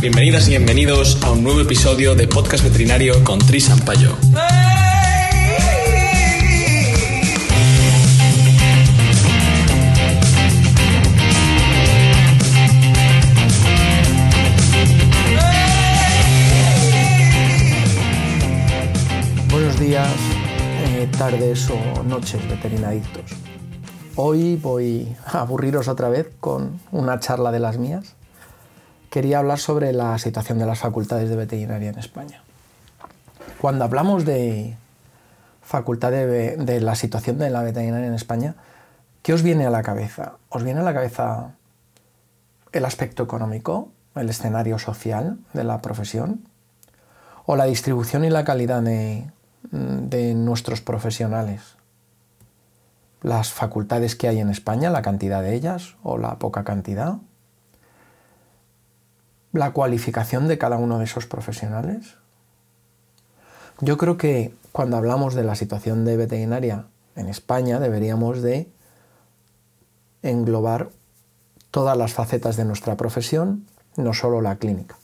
Bienvenidas y bienvenidos a un nuevo episodio de Podcast Veterinario con Tris Sampaio. Buenos días, eh, tardes o noches, veterinadictos. Hoy voy a aburriros otra vez con una charla de las mías quería hablar sobre la situación de las facultades de veterinaria en España. Cuando hablamos de facultad de, la situación de la veterinaria en España, ¿qué os viene a la cabeza? ¿Os viene a la cabeza el aspecto económico, el escenario social de la profesión? ¿O la distribución y la calidad de, de nuestros profesionales? ¿Las facultades que hay en España, la cantidad de ellas o la poca cantidad? La cualificación de cada uno de esos profesionales? Yo creo que cuando hablamos de la situación de veterinaria en España deberíamos de englobar todas las facetas de nuestra profesión, no solo la clínica.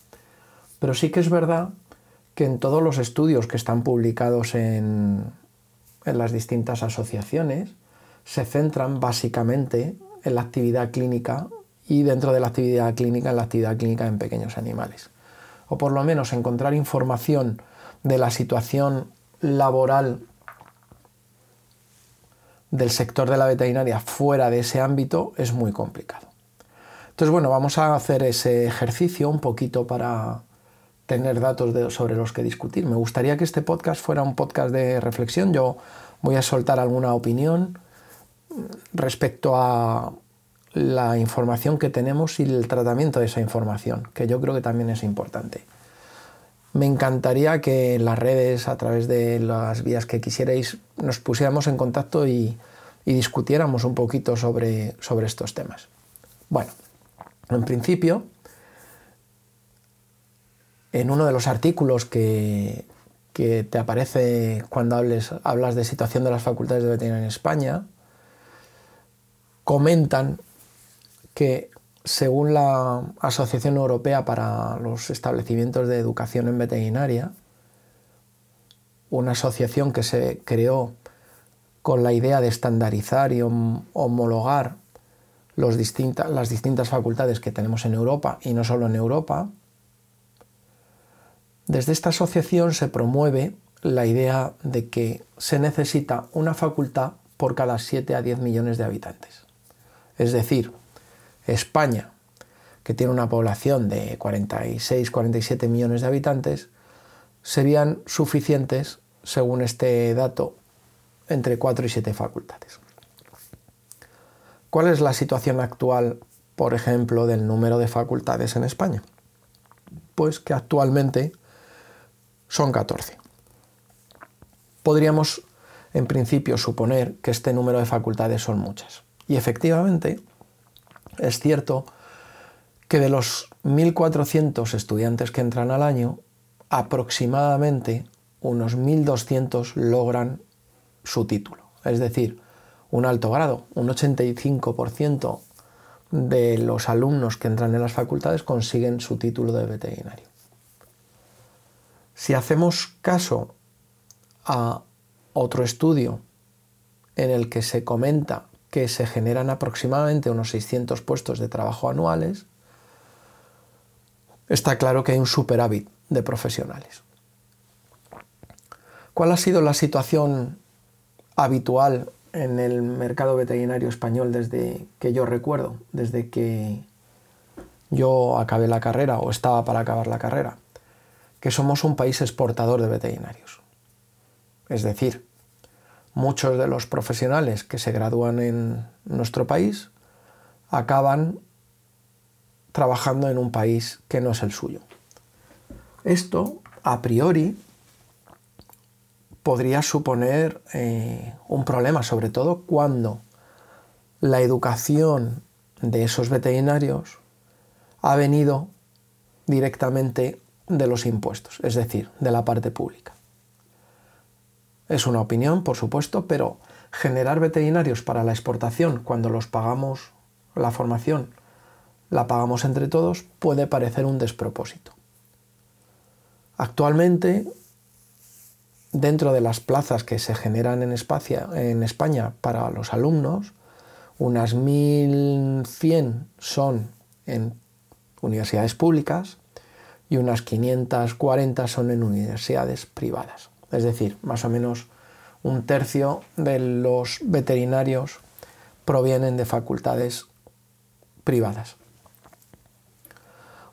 Pero sí que es verdad que en todos los estudios que están publicados en, en las distintas asociaciones se centran básicamente en la actividad clínica y dentro de la actividad clínica en la actividad clínica en pequeños animales. O por lo menos encontrar información de la situación laboral del sector de la veterinaria fuera de ese ámbito es muy complicado. Entonces, bueno, vamos a hacer ese ejercicio un poquito para tener datos sobre los que discutir. Me gustaría que este podcast fuera un podcast de reflexión. Yo voy a soltar alguna opinión respecto a la información que tenemos y el tratamiento de esa información, que yo creo que también es importante. Me encantaría que las redes, a través de las vías que quisierais, nos pusiéramos en contacto y, discutiéramos un poquito sobre, estos temas. Bueno, en principio, en uno de los artículos que, te aparece cuando hablas de situación de las facultades de veterinaria en España, comentan que según la Asociación Europea para los Establecimientos de Educación en Veterinaria, una asociación que se creó con la idea de estandarizar y homologar las distintas facultades que tenemos en Europa y no solo en Europa, desde esta asociación se promueve la idea de que se necesita una facultad por cada 7 a 10 millones de habitantes. Es decir, España, que tiene una población de 46-47 millones de habitantes, serían suficientes, según este dato, entre 4 y 7 facultades. ¿Cuál es la situación actual, por ejemplo, del número de facultades en España? Pues que actualmente son 14. Podríamos, en principio, suponer que este número de facultades son muchas. Y efectivamente, es cierto que de los 1.400 estudiantes que entran al año, aproximadamente unos 1.200 logran su título. Es decir, un alto grado, un 85% de los alumnos que entran en las facultades consiguen su título de veterinario. Si hacemos caso a otro estudio en el que se comenta que se generan aproximadamente unos 600 puestos de trabajo anuales, está claro que hay un superávit de profesionales. ¿Cuál ha sido la situación habitual en el mercado veterinario español desde que yo recuerdo, desde que yo acabé la carrera o estaba para acabar la carrera? Que somos un país exportador de veterinarios. Es decir, muchos de los profesionales que se gradúan en nuestro país acaban trabajando en un país que no es el suyo. Esto, a priori, podría suponer eh, un problema, sobre todo cuando la educación de esos veterinarios ha venido directamente de los impuestos, es decir, de la parte pública. Es una opinión, por supuesto, pero generar veterinarios para la exportación cuando los pagamos la formación la pagamos entre todos, puede parecer un despropósito. Actualmente, dentro de las plazas que se generan en, España para los alumnos, unas 1.100 son en universidades públicas y unas 540 son en universidades privadas. Es decir, más o menos un tercio de los veterinarios provienen de facultades privadas.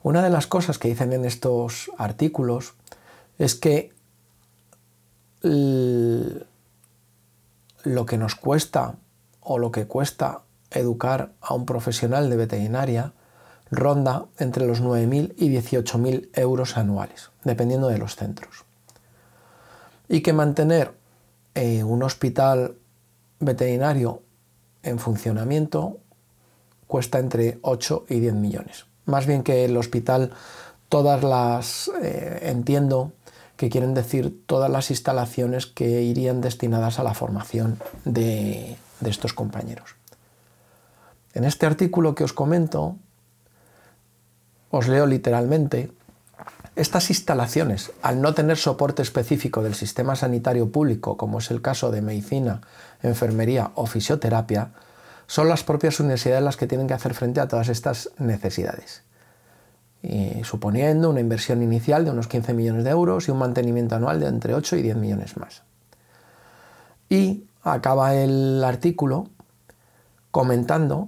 Una de las cosas que dicen en estos artículos es que lo que nos cuesta o lo que cuesta educar a un profesional de veterinaria ronda entre los 9.000 y 18.000 euros anuales, dependiendo de los centros. Y que mantener eh, un hospital veterinario en funcionamiento cuesta entre 8 y 10 millones. Más bien que el hospital, todas las, eh, entiendo que quieren decir todas las instalaciones que irían destinadas a la formación de estos compañeros. En este artículo que os comento, os leo literalmente, estas instalaciones, al no tener soporte específico del sistema sanitario público, como es el caso de medicina, enfermería o fisioterapia, son las propias universidades las que tienen que hacer frente a todas estas necesidades, suponiendo una inversión inicial de unos 15 millones de euros y un mantenimiento anual de entre 8 y 10 millones más. Y acaba el artículo comentando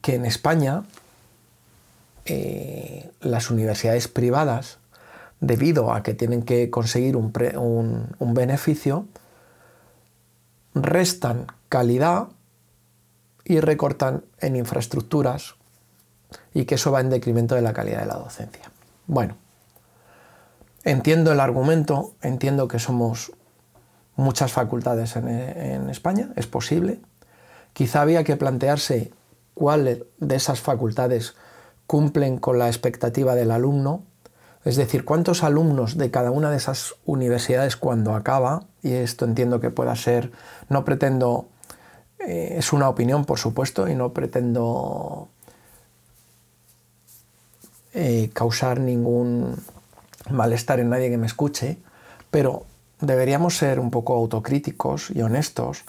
que en España eh, las universidades privadas, debido a que tienen que conseguir un, beneficio, restan calidad y recortan en infraestructuras y que eso va en decremento de la calidad de la docencia. Bueno, entiendo el argumento, entiendo que somos muchas facultades en, en España, es posible. Quizá había que plantearse cuál de esas facultades cumplen con la expectativa del alumno, es decir, cuántos alumnos de cada una de esas universidades cuando acaba, y esto entiendo que pueda ser, no pretendo, eh, es una opinión por supuesto, y no pretendo eh, causar ningún malestar en nadie que me escuche, pero deberíamos ser un poco autocríticos y honestos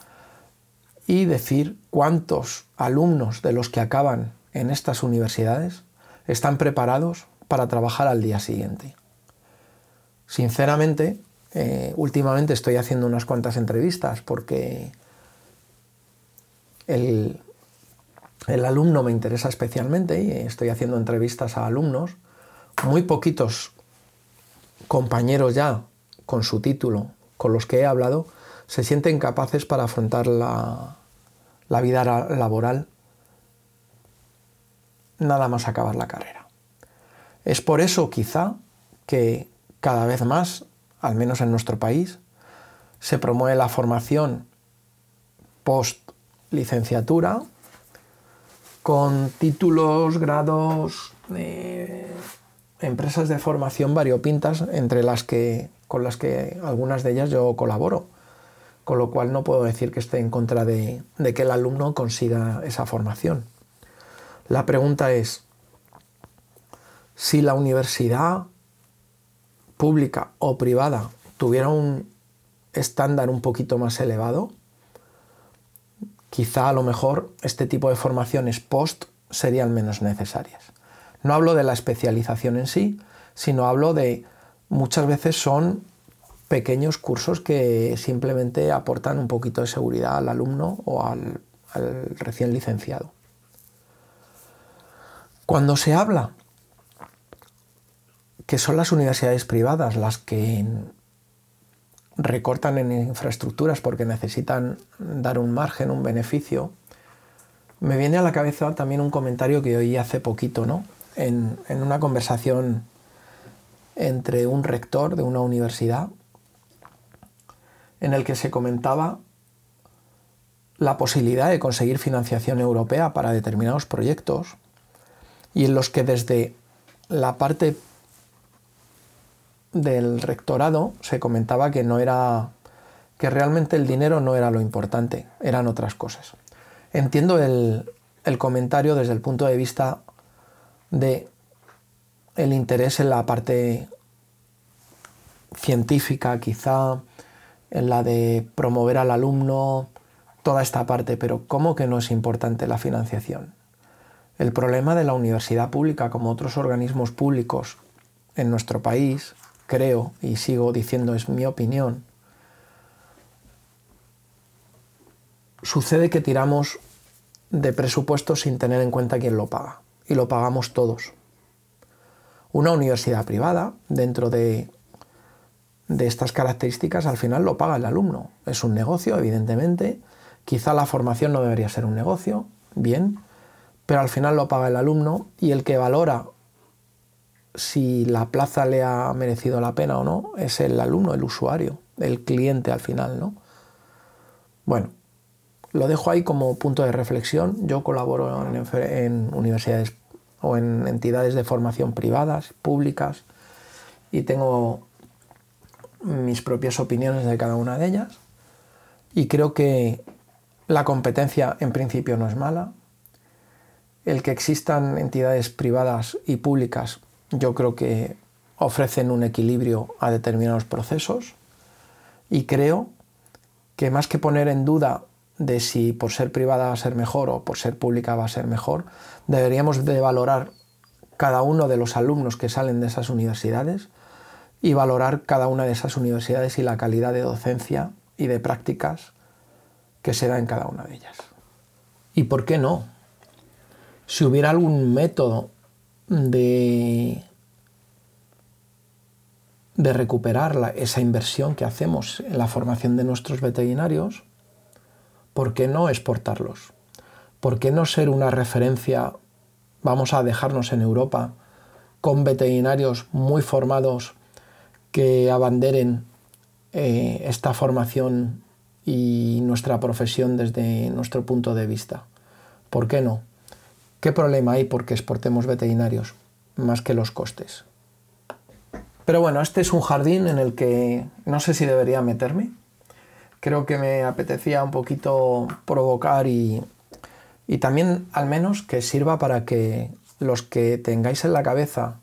y decir cuántos alumnos de los que acaban en estas universidades están preparados para trabajar al día siguiente. Sinceramente, eh, últimamente estoy haciendo unas cuantas entrevistas porque el, el alumno me interesa especialmente y estoy haciendo entrevistas a alumnos. Muy poquitos compañeros ya con su título, con los que he hablado, se sienten capaces para afrontar la, la vida laboral nada más acabar la carrera. Es por eso quizá que cada vez más, al menos en nuestro país, se promueve la formación post licenciatura con títulos, grados, eh, empresas de formación variopintas entre las que con las que algunas de ellas yo colaboro, con lo cual no puedo decir que esté en contra de que el alumno consiga esa formación. La pregunta es, si la universidad pública o privada tuviera un estándar un poquito más elevado, quizá a lo mejor este tipo de formaciones post serían menos necesarias. No hablo de la especialización en sí, sino hablo de muchas veces son pequeños cursos que simplemente aportan un poquito de seguridad al alumno o al, al recién licenciado. Cuando se habla que son las universidades privadas las que recortan en infraestructuras porque necesitan dar un margen, un beneficio, me viene a la cabeza también un comentario que oí hace poquito, ¿no? En, en una conversación entre un rector de una universidad en el que se comentaba la posibilidad de conseguir financiación europea para determinados proyectos y en los que desde la parte del rectorado se comentaba que no era que realmente el dinero no era lo importante, eran otras cosas. Entiendo el, el comentario desde el punto de vista de el interés en la parte científica, quizá en la de promover al alumno, toda esta parte, pero ¿cómo que no es importante la financiación? El problema de la universidad pública, como otros organismos públicos en nuestro país, creo, y sigo diciendo es mi opinión, sucede que tiramos de presupuestos sin tener en cuenta quién lo paga, y lo pagamos todos. Una universidad privada, dentro de, de estas características, al final lo paga el alumno. Es un negocio, evidentemente. Quizá la formación no debería ser un negocio, bien, pero al final lo paga el alumno y el que valora si la plaza le ha merecido la pena o no es el alumno, el usuario, el cliente al final, ¿no? Bueno, lo dejo ahí como punto de reflexión. Yo colaboro en, universidades o en entidades de formación privadas, públicas, y tengo mis propias opiniones de cada una de ellas. Y creo que la competencia en principio no es mala. El que existan entidades privadas y públicas yo creo que ofrecen un equilibrio a determinados procesos y creo que más que poner en duda de si por ser privada va a ser mejor o por ser pública va a ser mejor, deberíamos de valorar cada uno de los alumnos que salen de esas universidades y valorar cada una de esas universidades y la calidad de docencia y de prácticas que se da en cada una de ellas. ¿Y por qué no? Si hubiera algún método de, recuperar esa inversión que hacemos en la formación de nuestros veterinarios, ¿por qué no exportarlos? ¿Por qué no ser una referencia, vamos a dejarnos en Europa, con veterinarios muy formados que abanderen eh, esta formación y nuestra profesión desde nuestro punto de vista? ¿Por qué no? ¿Qué problema hay porque exportemos veterinarios? Más que los costes. Pero bueno, este es un jardín en el que no sé si debería meterme, creo que me apetecía un poquito provocar y, también al menos que sirva para que los que tengáis en la cabeza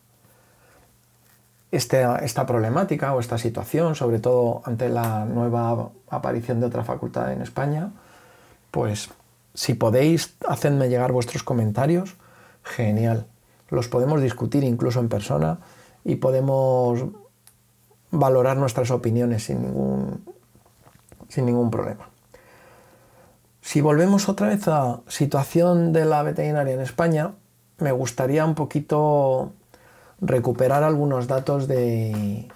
este, esta problemática o esta situación, sobre todo ante la nueva aparición de otra facultad en España, pues si podéis, hacedme llegar vuestros comentarios, genial. Los podemos discutir incluso en persona y podemos valorar nuestras opiniones sin ningún, sin ningún problema. Si volvemos otra vez a situación de la veterinaria en España, me gustaría un poquito recuperar algunos datos de,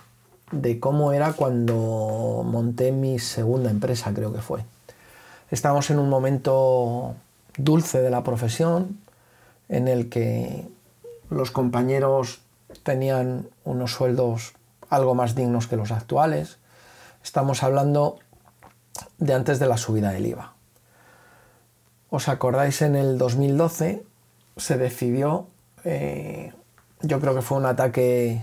de cómo era cuando monté mi segunda empresa, creo que fue. Estamos en un momento dulce de la profesión en el que los compañeros tenían unos sueldos algo más dignos que los actuales. Estamos hablando de antes de la subida del IVA. ¿Os acordáis en el 2012 se decidió, eh, yo creo que fue un ataque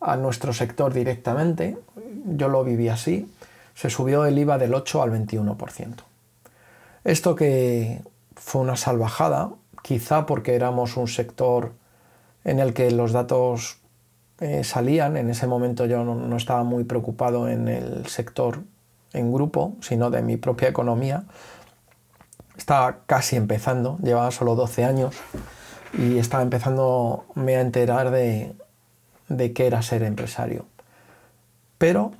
a nuestro sector directamente, yo lo viví así, se subió el IVA del 8 al 21%. Esto que fue una salvajada, quizá porque éramos un sector en el que los datos eh, salían, en ese momento yo no estaba muy preocupado en el sector en grupo, sino de mi propia economía. Estaba casi empezando, llevaba solo 12 años y estaba empezando a enterar de, de qué era ser empresario. Pero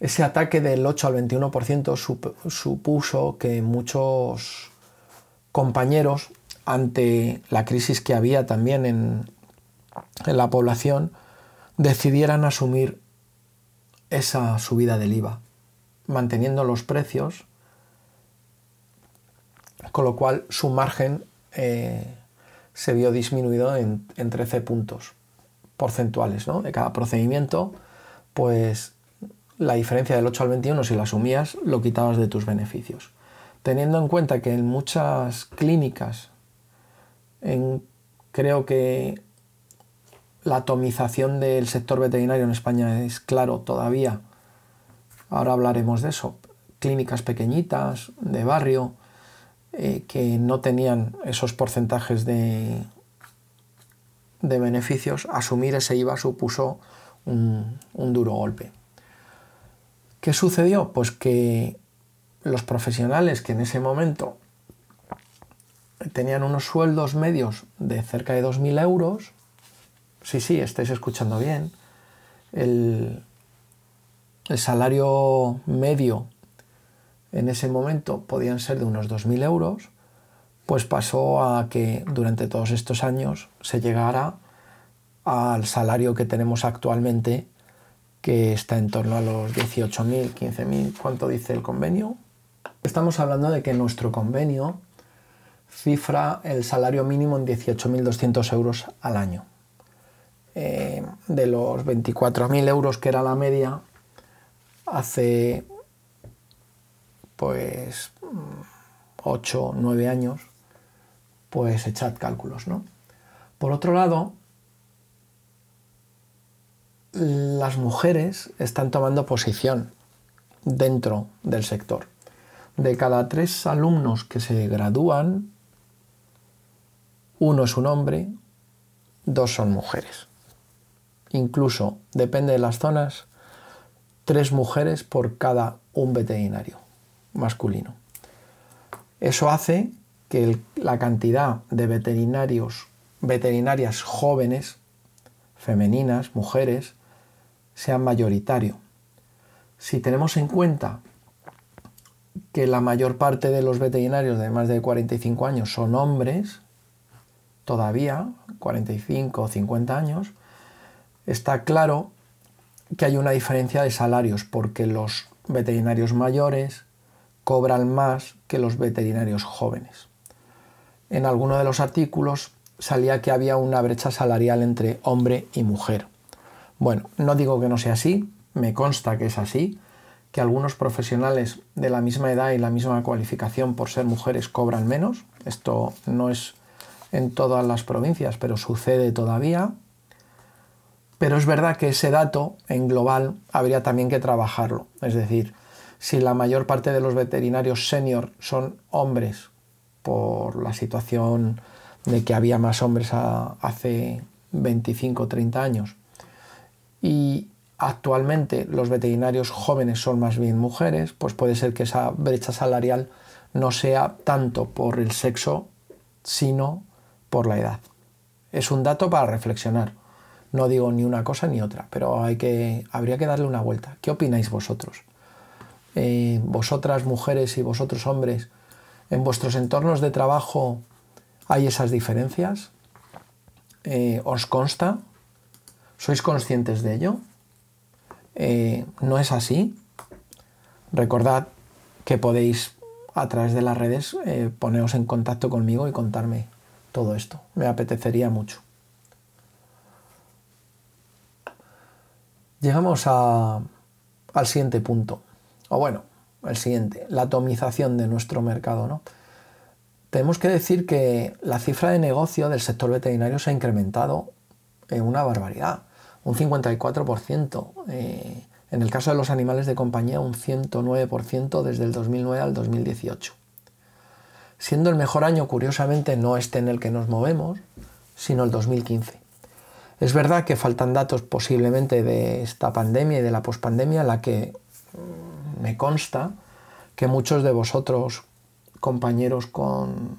ese ataque del 8 al 21% supuso que muchos compañeros, ante la crisis que había también en, en la población, decidieran asumir esa subida del IVA manteniendo los precios, con lo cual su margen eh, se vio disminuido en, 13 puntos porcentuales de cada procedimiento, pues la diferencia del 8 al 21, si la asumías, lo quitabas de tus beneficios. Teniendo en cuenta que en muchas clínicas, creo que la atomización del sector veterinario en España es claro todavía Ahora hablaremos de eso. Clínicas pequeñitas, de barrio, eh, que no tenían esos porcentajes de, de beneficios, asumir ese IVA supuso un, duro golpe. ¿Qué sucedió? Pues que los profesionales que en ese momento tenían unos sueldos medios de cerca de 2.000 euros, sí, sí, estáis escuchando bien, el, salario medio en ese momento podían ser de unos 2.000 euros, pues pasó a que durante todos estos años se llegara al salario que tenemos actualmente, que está en torno a los 18.000, 15.000, ¿cuánto dice el convenio? Estamos hablando de que nuestro convenio cifra el salario mínimo en 18.200 euros al año. Eh, de los 24.000 euros que era la media, hace pues 8, 9 años, pues echad cálculos, ¿no? Por otro lado, las mujeres están tomando posición dentro del sector. De cada tres alumnos que se gradúan, uno es un hombre, dos son mujeres. Incluso, depende de las zonas, tres mujeres por cada un veterinario masculino. Eso hace que la cantidad de veterinarios, veterinarias jóvenes, femeninas, mujeres, sea mayoritario. Si tenemos en cuenta que la mayor parte de los veterinarios de más de 45 años son hombres, todavía, 45 o 50 años, está claro que hay una diferencia de salarios porque los veterinarios mayores cobran más que los veterinarios jóvenes. En alguno de los artículos salía que había una brecha salarial entre hombre y mujer. Bueno, no digo que no sea así, me consta que es así, que algunos profesionales de la misma edad y la misma cualificación por ser mujeres cobran menos. Esto no es en todas las provincias, pero sucede todavía. Pero es verdad que ese dato en global habría también que trabajarlo. Es decir, si la mayor parte de los veterinarios senior son hombres por la situación de que había más hombres hace 25 o 30 años y actualmente los veterinarios jóvenes son más bien mujeres, pues puede ser que esa brecha salarial no sea tanto por el sexo, sino por la edad. Es un dato para reflexionar. No digo ni una cosa ni otra, pero hay que, habría que darle una vuelta. ¿Qué opináis vosotros? Eh, vosotras mujeres y vosotros hombres, en vuestros entornos de trabajo hay esas diferencias. Eh, ¿Os consta? ¿Sois conscientes de ello? Eh, ¿No es así? Recordad que podéis a través de las redes eh, poneros en contacto conmigo y contarme todo esto. Me apetecería mucho. Llegamos al siguiente punto. O bueno, el siguiente, la atomización de nuestro mercado. ¿no? Tenemos que decir que la cifra de negocio del sector veterinario se ha incrementado en una barbaridad un 54%. Eh, en el caso de los animales de compañía, un 109% desde el 2009 al 2018. Siendo el mejor año, curiosamente, no este en el que nos movemos, sino el 2015. Es verdad que faltan datos posiblemente de esta pandemia y de la pospandemia, la que mm, me consta que muchos de vosotros, compañeros con,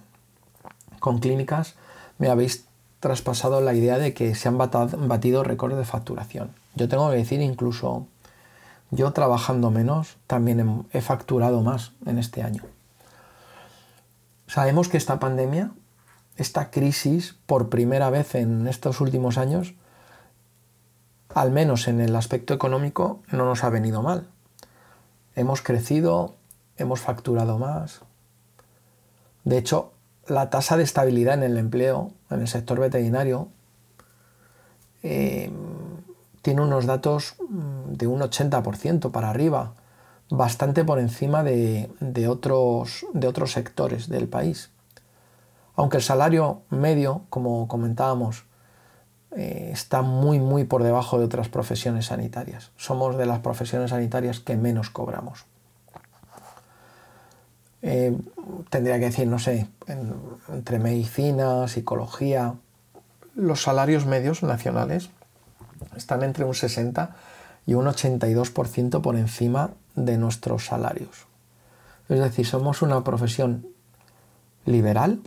con clínicas, me habéis traspasado la idea de que se han batido récords de facturación. Yo tengo que decir, incluso yo trabajando menos, también he facturado más en este año. Sabemos que esta pandemia, esta crisis, por primera vez en estos últimos años, al menos en el aspecto económico, no nos ha venido mal. Hemos crecido, hemos facturado más. De hecho, la tasa de estabilidad en el empleo, en el sector veterinario, eh, tiene unos datos mm, de un 80% para arriba, bastante por encima de, otros, sectores del país. Aunque el salario medio, como comentábamos, eh, está muy, muy por debajo de otras profesiones sanitarias. Somos de las profesiones sanitarias que menos cobramos. Eh, tendría que decir, no sé, entre medicina, psicología, los salarios medios nacionales están entre un 60 y un 82% por encima de nuestros salarios. Es decir, somos una profesión liberal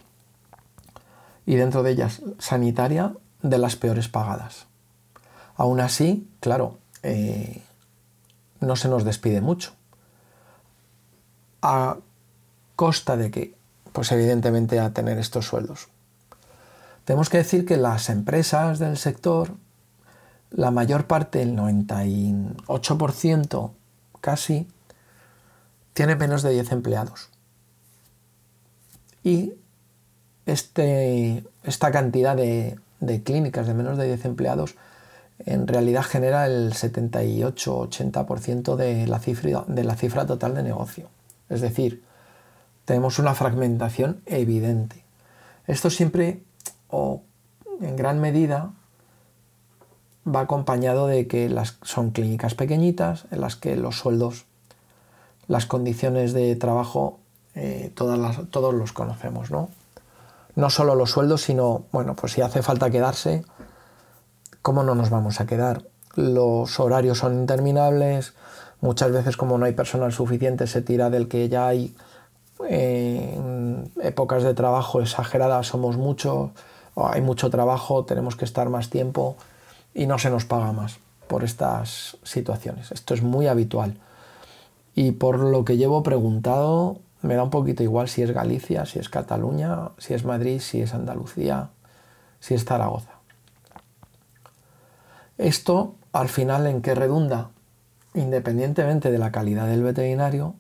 y dentro de ellas sanitaria de las peores pagadas. Aún así, claro, eh, no se nos despide mucho. A costa de que, pues evidentemente a tener estos sueldos. Tenemos que decir que las empresas del sector, la mayor parte, el 98% casi, tiene menos de 10 empleados. Y este, esta cantidad de, clínicas de menos de 10 empleados en realidad genera el 78-80% de, de la cifra total de negocio. Es decir, tenemos una fragmentación evidente. Esto siempre, o en gran medida, va acompañado de que las, son clínicas pequeñitas en las que los sueldos, las condiciones de trabajo, eh, todos los conocemos, ¿no? No solo los sueldos, sino, bueno, pues si hace falta quedarse, ¿cómo no nos vamos a quedar? Los horarios son interminables, muchas veces como no hay personal suficiente se tira del que ya hay en épocas de trabajo exageradas somos muchos, hay mucho trabajo, tenemos que estar más tiempo y no se nos paga más por estas situaciones. Esto es muy habitual. Y por lo que llevo preguntado, me da un poquito igual si es Galicia, si es Cataluña, si es Madrid, si es Andalucía, si es Zaragoza. Esto, al final, ¿en qué redunda? Independientemente de la calidad del veterinario,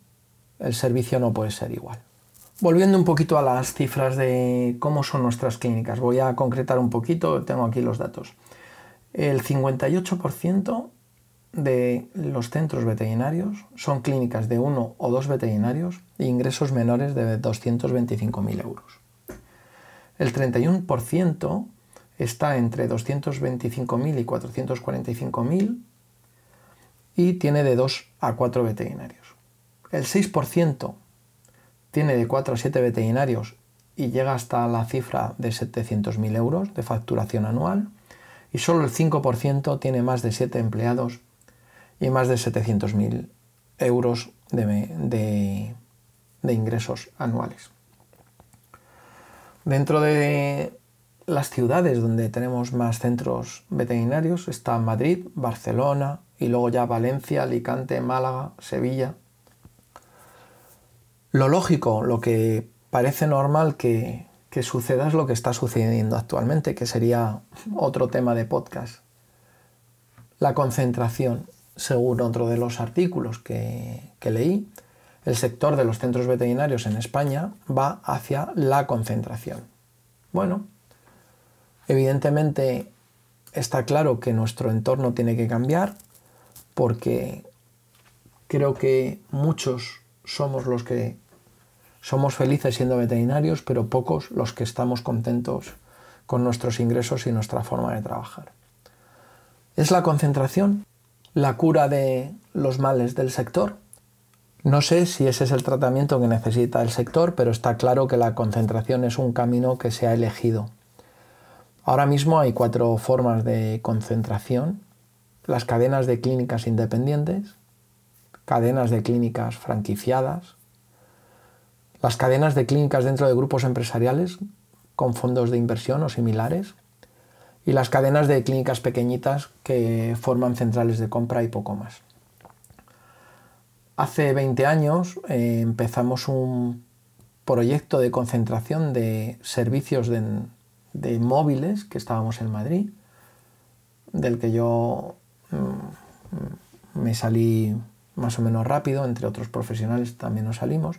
el servicio no puede ser igual. Volviendo un poquito a las cifras de cómo son nuestras clínicas, voy a concretar un poquito, tengo aquí los datos. El 58% de los centros veterinarios son clínicas de uno o dos veterinarios e ingresos menores de 225.000 euros. El 31% está entre 225.000 y 445.000 y tiene de 2 a 4 veterinarios. El 6% tiene de 4 a 7 veterinarios y llega hasta la cifra de 700.000 euros de facturación anual y solo el 5% tiene más de 7 empleados y más de 700.000 euros de, ingresos anuales. Dentro de las ciudades donde tenemos más centros veterinarios están Madrid, Barcelona y luego ya Valencia, Alicante, Málaga, Sevilla. Lo lógico, lo que parece normal que, que suceda es lo que está sucediendo actualmente, que sería otro tema de podcast. La concentración, según otro de los artículos que, que leí, el sector de los centros veterinarios en España va hacia la concentración. Bueno, Evidentemente está claro que nuestro entorno tiene que cambiar porque creo que muchos somos los que somos felices siendo veterinarios, pero pocos los que estamos contentos con nuestros ingresos y nuestra forma de trabajar. ¿Es la concentración la cura de los males del sector? No sé si ese es el tratamiento que necesita el sector, pero está claro que la concentración es un camino que se ha elegido Ahora mismo hay cuatro formas de concentración. Las cadenas de clínicas independientes, cadenas de clínicas franquiciadas, las cadenas de clínicas dentro de grupos empresariales con fondos de inversión o similares y las cadenas de clínicas pequeñitas que forman centrales de compra y poco más. Hace 20 años eh, empezamos un proyecto de concentración de servicios de, móviles que estábamos en Madrid, del que yo mm, me salí más o menos rápido, entre otros profesionales también nos salimos.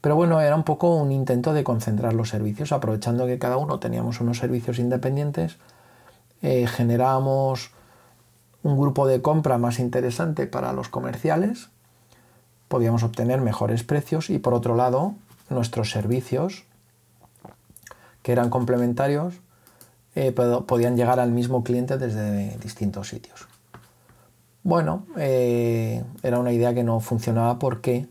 Pero bueno, era un poco un intento de concentrar los servicios, aprovechando que cada uno teníamos unos servicios independientes, eh, generábamos un grupo de compra más interesante para los comerciales, podíamos obtener mejores precios y por otro lado nuestros servicios que eran complementarios, eh, podían llegar al mismo cliente desde distintos sitios. Bueno, eh, era una idea que no funcionaba porque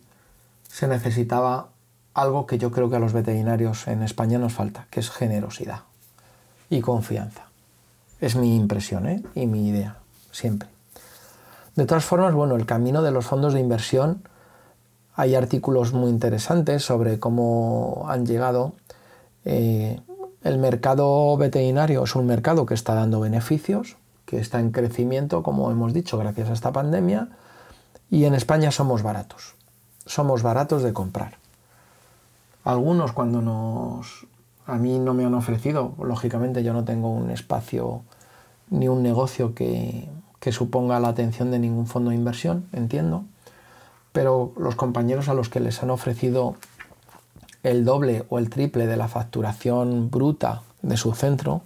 se necesitaba algo que yo creo que a los veterinarios en España nos falta, que es generosidad y confianza. Es mi impresión ¿eh? y mi idea, siempre. De todas formas, bueno, el camino de los fondos de inversión, hay artículos muy interesantes sobre cómo han llegado. Eh, el mercado veterinario es un mercado que está dando beneficios, que está en crecimiento, como hemos dicho, gracias a esta pandemia, y en España somos baratos. Somos baratos de comprar. Algunos cuando nos... A mí no me han ofrecido, lógicamente yo no tengo un espacio ni un negocio que, que suponga la atención de ningún fondo de inversión, entiendo, pero los compañeros a los que les han ofrecido el doble o el triple de la facturación bruta de su centro,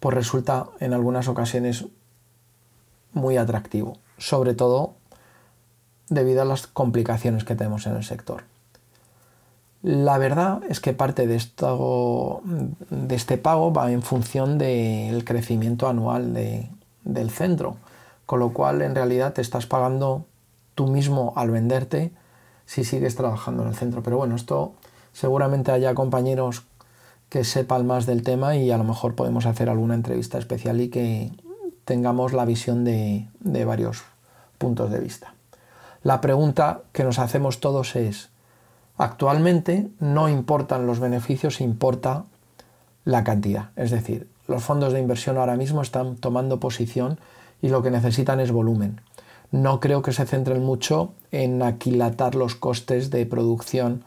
pues resulta en algunas ocasiones muy atractivo, sobre todo debido a las complicaciones que tenemos en el sector. La verdad es que parte de, esto, de este pago va en función del crecimiento anual del centro, con lo cual en realidad te estás pagando tú mismo al venderte si sigues trabajando en el centro. Pero bueno, esto seguramente haya compañeros que sepan más del tema y a lo mejor podemos hacer alguna entrevista especial y que tengamos la visión de, de varios puntos de vista. La pregunta que nos hacemos todos es, Actualmente no importan los beneficios, importa la cantidad. Es decir, los fondos de inversión ahora mismo están tomando posición y lo que necesitan es volumen. No creo que se centren mucho en aquilatar los costes de producción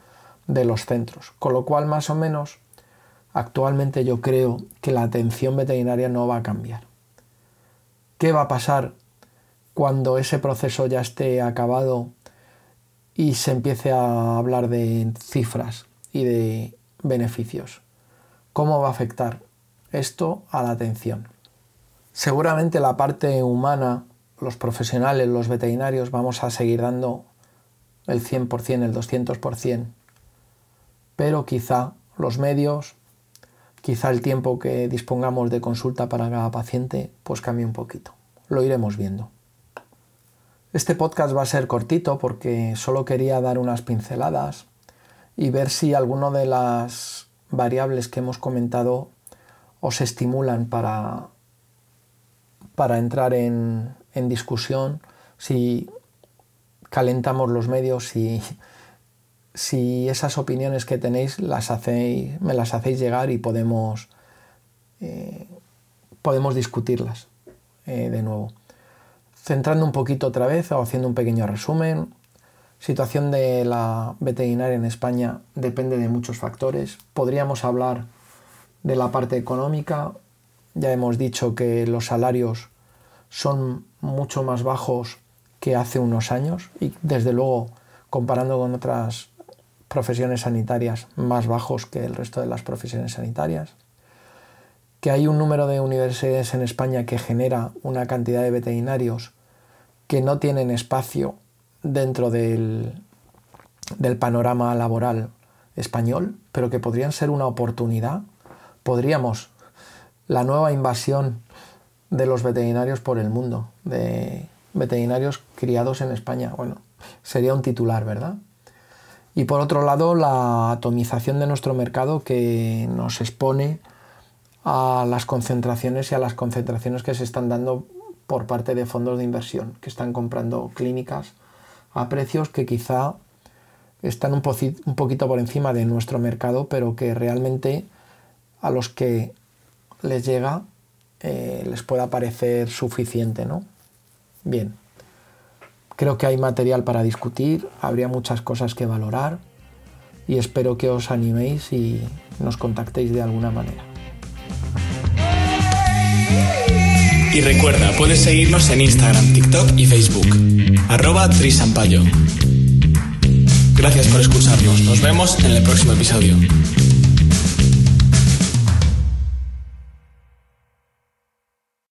de los centros. Con lo cual, más o menos, actualmente yo creo que la atención veterinaria no va a cambiar. ¿Qué va a pasar cuando ese proceso ya esté acabado y se empiece a hablar de cifras y de beneficios. ¿Cómo va a afectar esto a la atención? Seguramente la parte humana, los profesionales, los veterinarios, vamos a seguir dando el 100%, el 200%, pero quizá los medios, quizá el tiempo que dispongamos de consulta para cada paciente, pues cambie un poquito. Lo iremos viendo. Este podcast va a ser cortito porque solo quería dar unas pinceladas y ver si alguno de las variables que hemos comentado os estimulan para, para entrar en, discusión, si calentamos los medios, si, si esas opiniones que tenéis las hacéis, me las hacéis llegar y podemos, eh, podemos discutirlas eh, de nuevo. Centrando un poquito otra vez o haciendo un pequeño resumen, situación de la veterinaria en España depende de muchos factores. Podríamos hablar de la parte económica. Ya hemos dicho que los salarios son mucho más bajos que hace unos años y desde luego comparando con otras profesiones sanitarias más bajos que el resto de las profesiones sanitarias. Que hay un número de universidades en España que genera una cantidad de veterinarios que no tienen espacio dentro del, del panorama laboral español, pero que podrían ser una oportunidad. Podríamos, la nueva invasión de los veterinarios por el mundo, de veterinarios criados en España. Bueno, sería un titular, ¿verdad? Y por otro lado, la atomización de nuestro mercado que nos expone a las concentraciones y a las concentraciones que se están dando por parte de fondos de inversión que están comprando clínicas a precios que quizá están un, poquito por encima de nuestro mercado, pero que realmente a los que les llega eh, les pueda parecer suficiente, ¿no? Bien, creo que hay material para discutir, habría muchas cosas que valorar y espero que os animéis y nos contactéis de alguna manera. Y recuerda, puedes seguirnos en Instagram, TikTok y Facebook. Arroba Trisampayo. Gracias por escucharnos. Nos vemos en el próximo episodio.